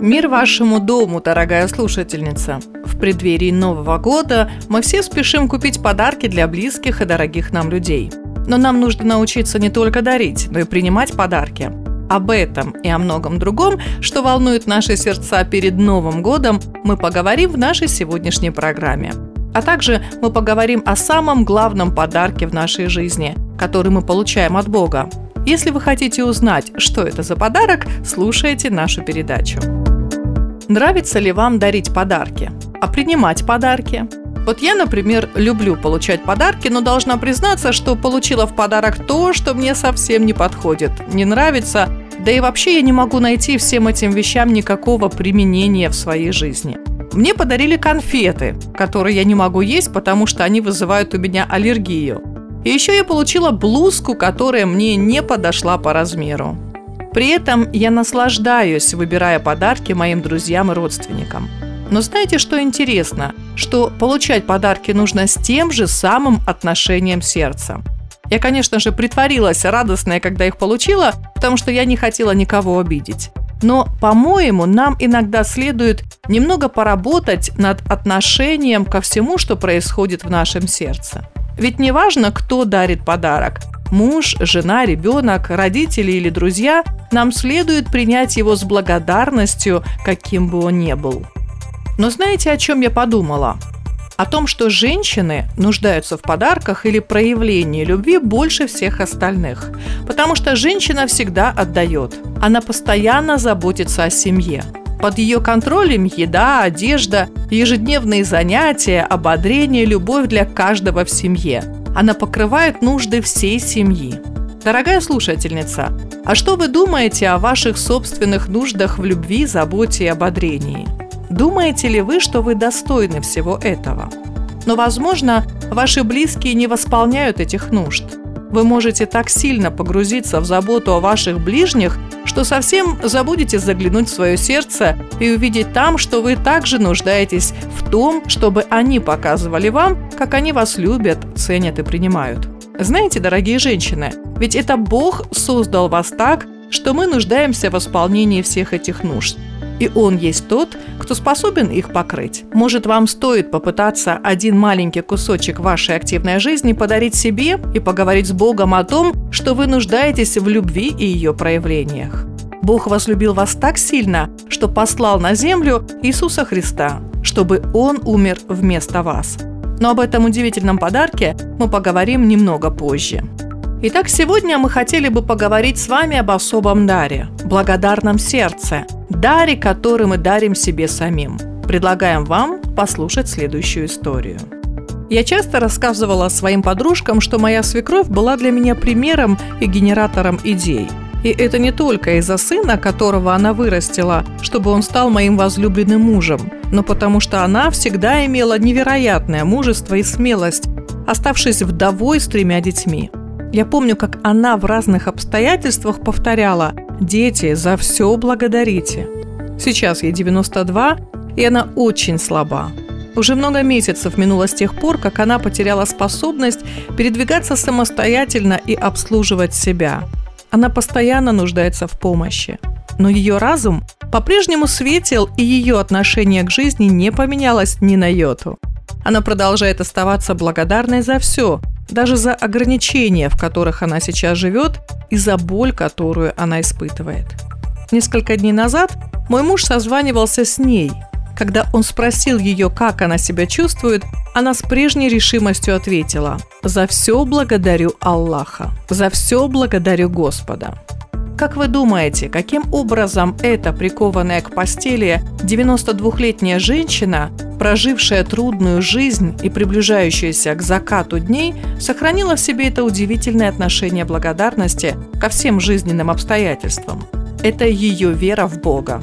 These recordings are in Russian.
Мир вашему дому, дорогая слушательница! В преддверии Нового года мы все спешим купить подарки для близких и дорогих нам людей. Но нам нужно научиться не только дарить, но и принимать подарки. Об этом и о многом другом, что волнует наши сердца перед Новым годом, мы поговорим в нашей сегодняшней программе. А также мы поговорим о самом главном подарке в нашей жизни, который мы получаем от Бога. Если вы хотите узнать, что это за подарок, слушайте нашу передачу. Нравится ли вам дарить подарки? А принимать подарки? Вот я, например, люблю получать подарки, но должна признаться, что получила в подарок то, что мне совсем не подходит, не нравится, да и вообще я не могу найти всем этим вещам никакого применения в своей жизни. Мне подарили конфеты, которые я не могу есть, потому что они вызывают у меня аллергию. И еще я получила блузку, которая мне не подошла по размеру. При этом я наслаждаюсь, выбирая подарки моим друзьям и родственникам. Но знаете, что интересно? Что получать подарки нужно с тем же самым отношением сердца. Я, конечно же, притворилась радостная, когда их получила, потому что я не хотела никого обидеть. Но, по-моему, нам иногда следует немного поработать над отношением ко всему, что происходит в нашем сердце. Ведь не важно, кто дарит подарок, муж, жена, ребенок, родители или друзья, нам следует принять его с благодарностью, каким бы он ни был. Но знаете, о чем я подумала? О том, что женщины нуждаются в подарках или проявлении любви больше всех остальных. Потому что женщина всегда отдает. Она постоянно заботится о семье. Под ее контролем еда, одежда, ежедневные занятия, ободрение, любовь для каждого в семье. Она покрывает нужды всей семьи. Дорогая слушательница, а что вы думаете о ваших собственных нуждах в любви, заботе и ободрении? Думаете ли вы, что вы достойны всего этого? Но, возможно, ваши близкие не восполняют этих нужд. Вы можете так сильно погрузиться в заботу о ваших ближних, что совсем забудете заглянуть в свое сердце и увидеть там, что вы также нуждаетесь в том, чтобы они показывали вам, как они вас любят, ценят и принимают. Знаете, дорогие женщины, ведь это Бог создал вас так, что мы нуждаемся в восполнении всех этих нужд. И Он есть тот, кто способен их покрыть. Может, вам стоит попытаться один маленький кусочек вашей активной жизни подарить себе и поговорить с Богом о том, что вы нуждаетесь в любви и ее проявлениях. Бог возлюбил вас так сильно, что послал на землю Иисуса Христа, чтобы Он умер вместо вас. Но об этом удивительном подарке мы поговорим немного позже. Итак, сегодня мы хотели бы поговорить с вами об особом даре – благодарном сердце, даре, который мы дарим себе самим. Предлагаем вам послушать следующую историю. Я часто рассказывала своим подружкам, что моя свекровь была для меня примером и генератором идей. И это не только из-за сына, которого она вырастила, чтобы он стал моим возлюбленным мужем, но потому что она всегда имела невероятное мужество и смелость, оставшись вдовой с тремя детьми. Я помню, как она в разных обстоятельствах повторяла «Дети, за все благодарите». Сейчас ей 92, и она очень слаба. Уже много месяцев минуло с тех пор, как она потеряла способность передвигаться самостоятельно и обслуживать себя. Она постоянно нуждается в помощи. Но ее разум по-прежнему светил, и ее отношение к жизни не поменялось ни на йоту. Она продолжает оставаться благодарной за все, даже за ограничения, в которых она сейчас живет, и за боль, которую она испытывает. Несколько дней назад мой муж созванивался с ней. Когда он спросил ее, как она себя чувствует, она с прежней решимостью ответила «За все благодарю Аллаха, за все благодарю Господа». Как вы думаете, каким образом эта прикованная к постели 92-летняя женщина, прожившая трудную жизнь и приближающаяся к закату дней, сохранила в себе это удивительное отношение благодарности ко всем жизненным обстоятельствам? Это ее вера в Бога.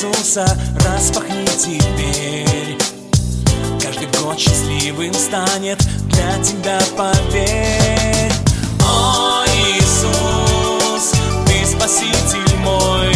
Иисуса распахни теперь. Каждый год счастливым станет для тебя, поверь. О, Иисус, Ты Спаситель мой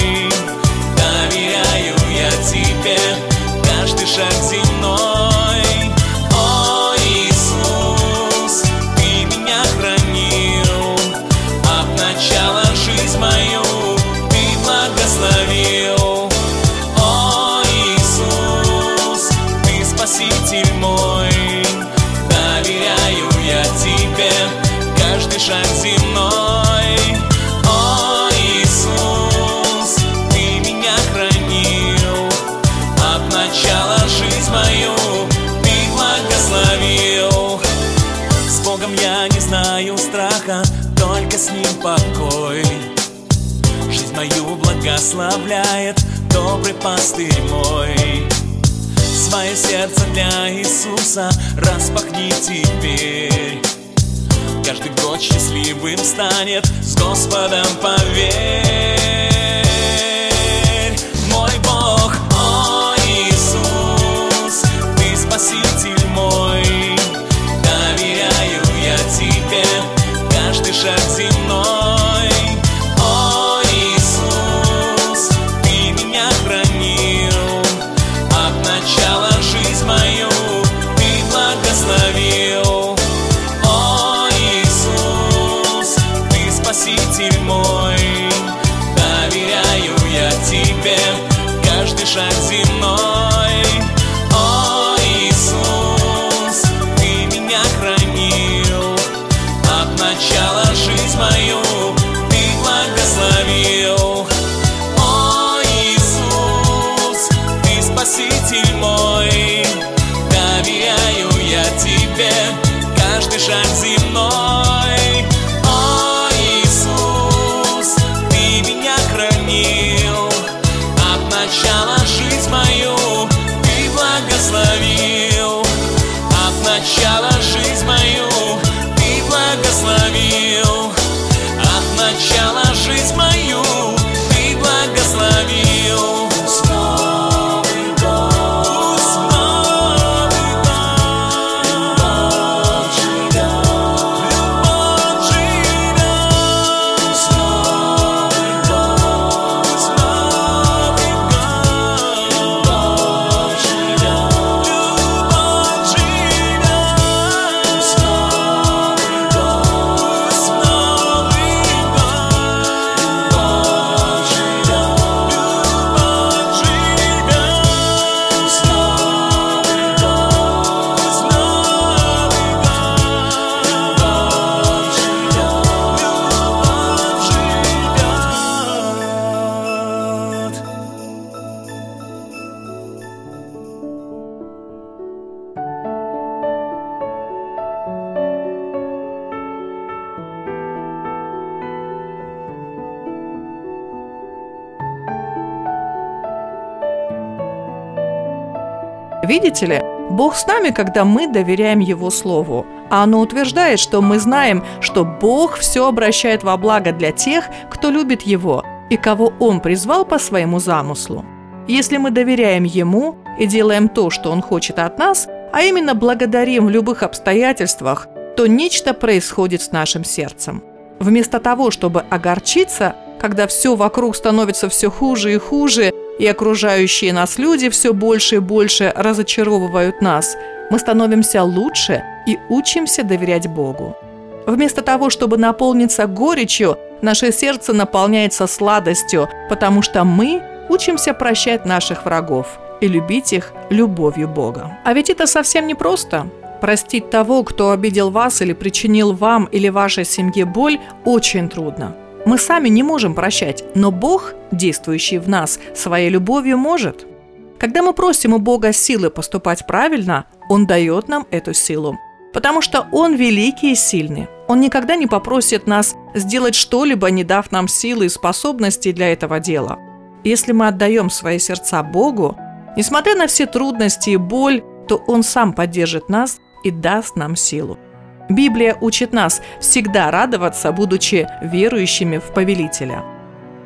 пастырь мой. Свое сердце для Иисуса распахни теперь. Каждый год счастливым станет, с Господом поверь Мой. Доверяю я Тебе каждый шаг земной. О, Иисус, Ты меня хранил. От начала жизнь мою Ты благословил. О, Иисус, Ты Спаситель мой. Доверяю я Тебе каждый шаг земной Видите ли, Бог с нами, когда мы доверяем Его Слову. А оно утверждает, что мы знаем, что Бог все обращает во благо для тех, кто любит Его и кого Он призвал по своему замыслу. Если мы доверяем Ему и делаем то, что Он хочет от нас, а именно благодарим в любых обстоятельствах, то нечто происходит с нашим сердцем. Вместо того, чтобы огорчиться, когда все вокруг становится все хуже и хуже, и окружающие нас люди все больше и больше разочаровывают нас, мы становимся лучше и учимся доверять Богу. Вместо того, чтобы наполниться горечью, наше сердце наполняется сладостью, потому что мы учимся прощать наших врагов и любить их любовью Бога. А ведь это совсем не просто. Простить того, кто обидел вас или причинил вам или вашей семье боль, очень трудно. Мы сами не можем прощать, но Бог, действующий в нас своей любовью, может. Когда мы просим у Бога силы поступать правильно, Он дает нам эту силу. Потому что Он великий и сильный. Он никогда не попросит нас сделать что-либо, не дав нам силы и способностей для этого дела. Если мы отдаем свои сердца Богу, несмотря на все трудности и боль, то Он сам поддержит нас и даст нам силу. Библия учит нас всегда радоваться, будучи верующими в повелителя.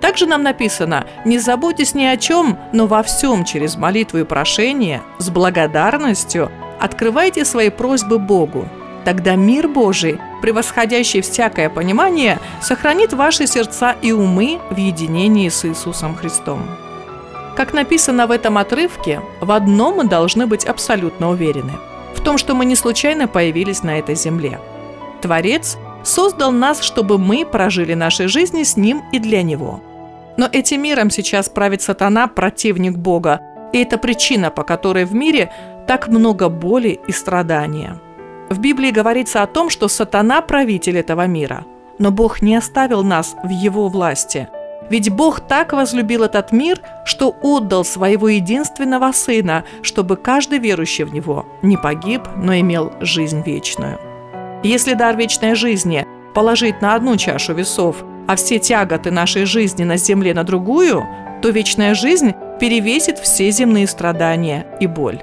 Также нам написано «Не заботьтесь ни о чем, но во всем через молитву и прошение, с благодарностью, открывайте свои просьбы Богу. Тогда мир Божий, превосходящий всякое понимание, сохранит ваши сердца и умы в единении с Иисусом Христом». Как написано в этом отрывке, в одном мы должны быть абсолютно уверены – том, что мы не случайно появились на этой земле. Творец создал нас, чтобы мы прожили наши жизни с Ним и для Него. Но этим миром сейчас правит сатана, противник Бога, и это причина, по которой в мире так много боли и страдания. В Библии говорится о том, что сатана – правитель этого мира. Но Бог не оставил нас в его власти – ведь Бог так возлюбил этот мир, что отдал своего единственного Сына, чтобы каждый верующий в Него не погиб, но имел жизнь вечную. Если дар вечной жизни положить на одну чашу весов, а все тяготы нашей жизни на земле на другую, то вечная жизнь перевесит все земные страдания и боль.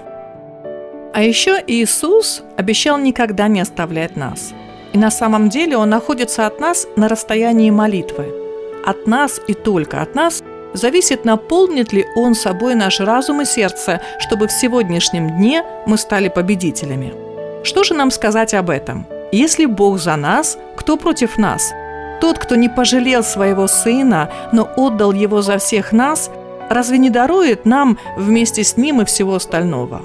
А еще Иисус обещал никогда не оставлять нас. И на самом деле Он находится от нас на расстоянии молитвы – от нас и только от нас зависит, наполнит ли Он собой наш разум и сердце, чтобы в сегодняшнем дне мы стали победителями. Что же нам сказать об этом? Если Бог за нас, кто против нас? Тот, кто не пожалел своего Сына, но отдал Его за всех нас, разве не дарует нам вместе с Ним и всего остального?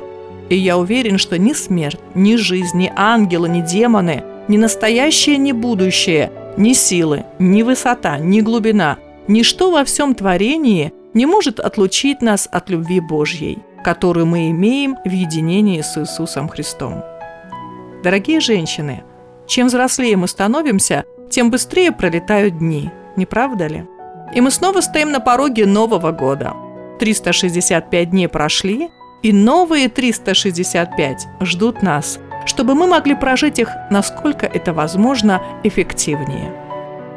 И я уверен, что ни смерть, ни жизнь, ни ангелы, ни демоны, ни настоящее, ни будущее – ни силы, ни высота, ни глубина, ничто во всем творении не может отлучить нас от любви Божьей, которую мы имеем в единении с Иисусом Христом. Дорогие женщины, чем взрослее мы становимся, тем быстрее пролетают дни, не правда ли? И мы снова стоим на пороге Нового года. 365 дней прошли, и новые 365 ждут нас – чтобы мы могли прожить их, насколько это возможно, эффективнее.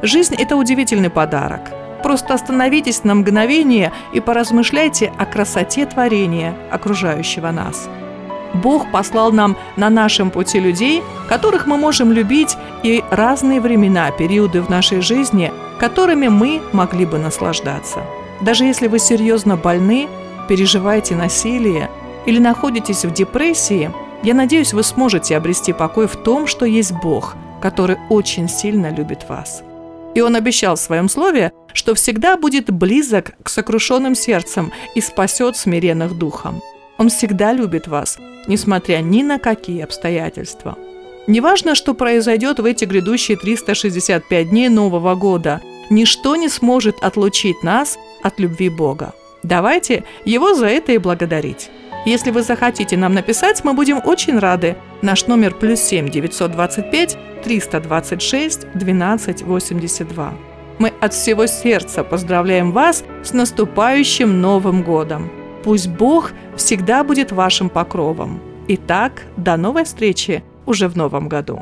Жизнь – это удивительный подарок. Просто остановитесь на мгновение и поразмышляйте о красоте творения, окружающего нас. Бог послал нам на нашем пути людей, которых мы можем любить, и разные времена, периоды в нашей жизни, которыми мы могли бы наслаждаться. Даже если вы серьезно больны, переживаете насилие или находитесь в депрессии – я надеюсь, вы сможете обрести покой в том, что есть Бог, который очень сильно любит вас. И Он обещал в своем слове, что всегда будет близок к сокрушенным сердцам и спасет смиренных духом. Он всегда любит вас, несмотря ни на какие обстоятельства. Неважно, что произойдет в эти грядущие 365 дней Нового года, ничто не сможет отлучить нас от любви Бога. Давайте Его за это и благодарить. Если вы захотите нам написать, мы будем очень рады. Наш номер плюс 7 925 326 12 82. Мы от всего сердца поздравляем вас с наступающим Новым годом. Пусть Бог всегда будет вашим покровом. Итак, до новой встречи уже в Новом году.